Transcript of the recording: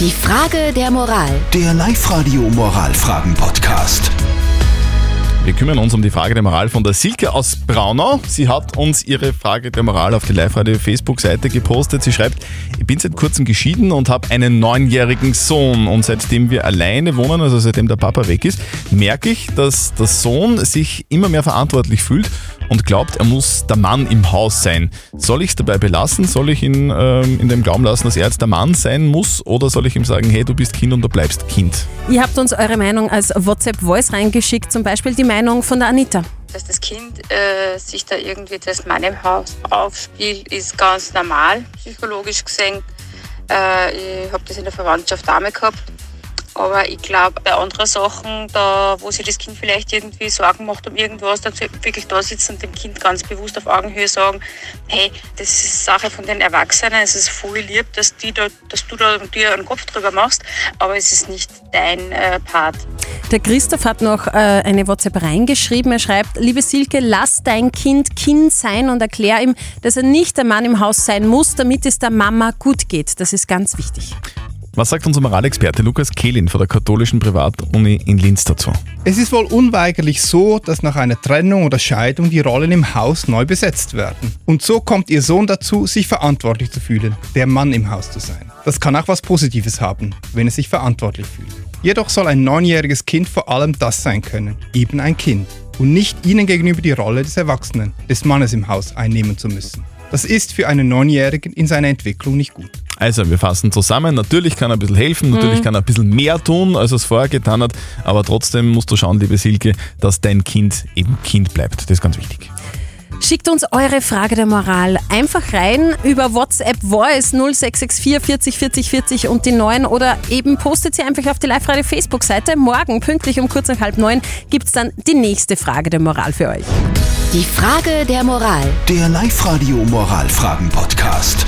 Die Frage der Moral. Der Live-Radio Moralfragen-Podcast. Wir kümmern uns um die Frage der Moral von der Silke aus Braunau. Sie hat uns ihre Frage der Moral auf die Live-Radio-Facebook-Seite gepostet. Sie schreibt, ich bin seit kurzem geschieden und habe einen neunjährigen Sohn. Und seitdem wir alleine wohnen, also seitdem der Papa weg ist, merke ich, dass der Sohn sich immer mehr verantwortlich fühlt und glaubt, er muss der Mann im Haus sein. Soll ich es dabei belassen? Soll ich ihn ähm, in dem Glauben lassen, dass er jetzt der Mann sein muss? Oder soll ich ihm sagen, hey, du bist Kind und du bleibst Kind? Ihr habt uns eure Meinung als WhatsApp-Voice reingeschickt, zum Beispiel die Meinung von der Anita. Dass das Kind äh, sich da irgendwie das Mann im Haus aufspielt, ist ganz normal, psychologisch gesehen. Äh, ich habe das in der Verwandtschaft damit gehabt. Aber ich glaube, bei anderen Sachen, da, wo sich das Kind vielleicht irgendwie Sorgen macht um irgendwas, dann wirklich da sitzen und dem Kind ganz bewusst auf Augenhöhe sagen, hey, das ist Sache von den Erwachsenen, es ist voll lieb, dass, die da, dass du da dir einen Kopf drüber machst, aber es ist nicht dein äh, Part. Der Christoph hat noch äh, eine WhatsApp reingeschrieben. Er schreibt, liebe Silke, lass dein Kind Kind sein und erklär ihm, dass er nicht der Mann im Haus sein muss, damit es der Mama gut geht. Das ist ganz wichtig. Was sagt unser Moralexperte Lukas Kehlin von der katholischen Privatuni in Linz dazu? Es ist wohl unweigerlich so, dass nach einer Trennung oder Scheidung die Rollen im Haus neu besetzt werden. Und so kommt ihr Sohn dazu, sich verantwortlich zu fühlen, der Mann im Haus zu sein. Das kann auch was Positives haben, wenn er sich verantwortlich fühlt. Jedoch soll ein neunjähriges Kind vor allem das sein können, eben ein Kind, und nicht ihnen gegenüber die Rolle des Erwachsenen, des Mannes im Haus einnehmen zu müssen. Das ist für einen Neunjährigen in seiner Entwicklung nicht gut. Also, wir fassen zusammen. Natürlich kann er ein bisschen helfen, natürlich kann er ein bisschen mehr tun, als er es vorher getan hat, aber trotzdem musst du schauen, liebe Silke, dass dein Kind eben Kind bleibt. Das ist ganz wichtig. Schickt uns eure Frage der Moral einfach rein über WhatsApp Voice 0664 40 40 40 und die 9 oder eben postet sie einfach auf die Live-Radio Facebook-Seite. Morgen, pünktlich um kurz nach halb neun, gibt es dann die nächste Frage der Moral für euch. Die Frage der Moral. Der Live-Radio Moralfragen-Podcast.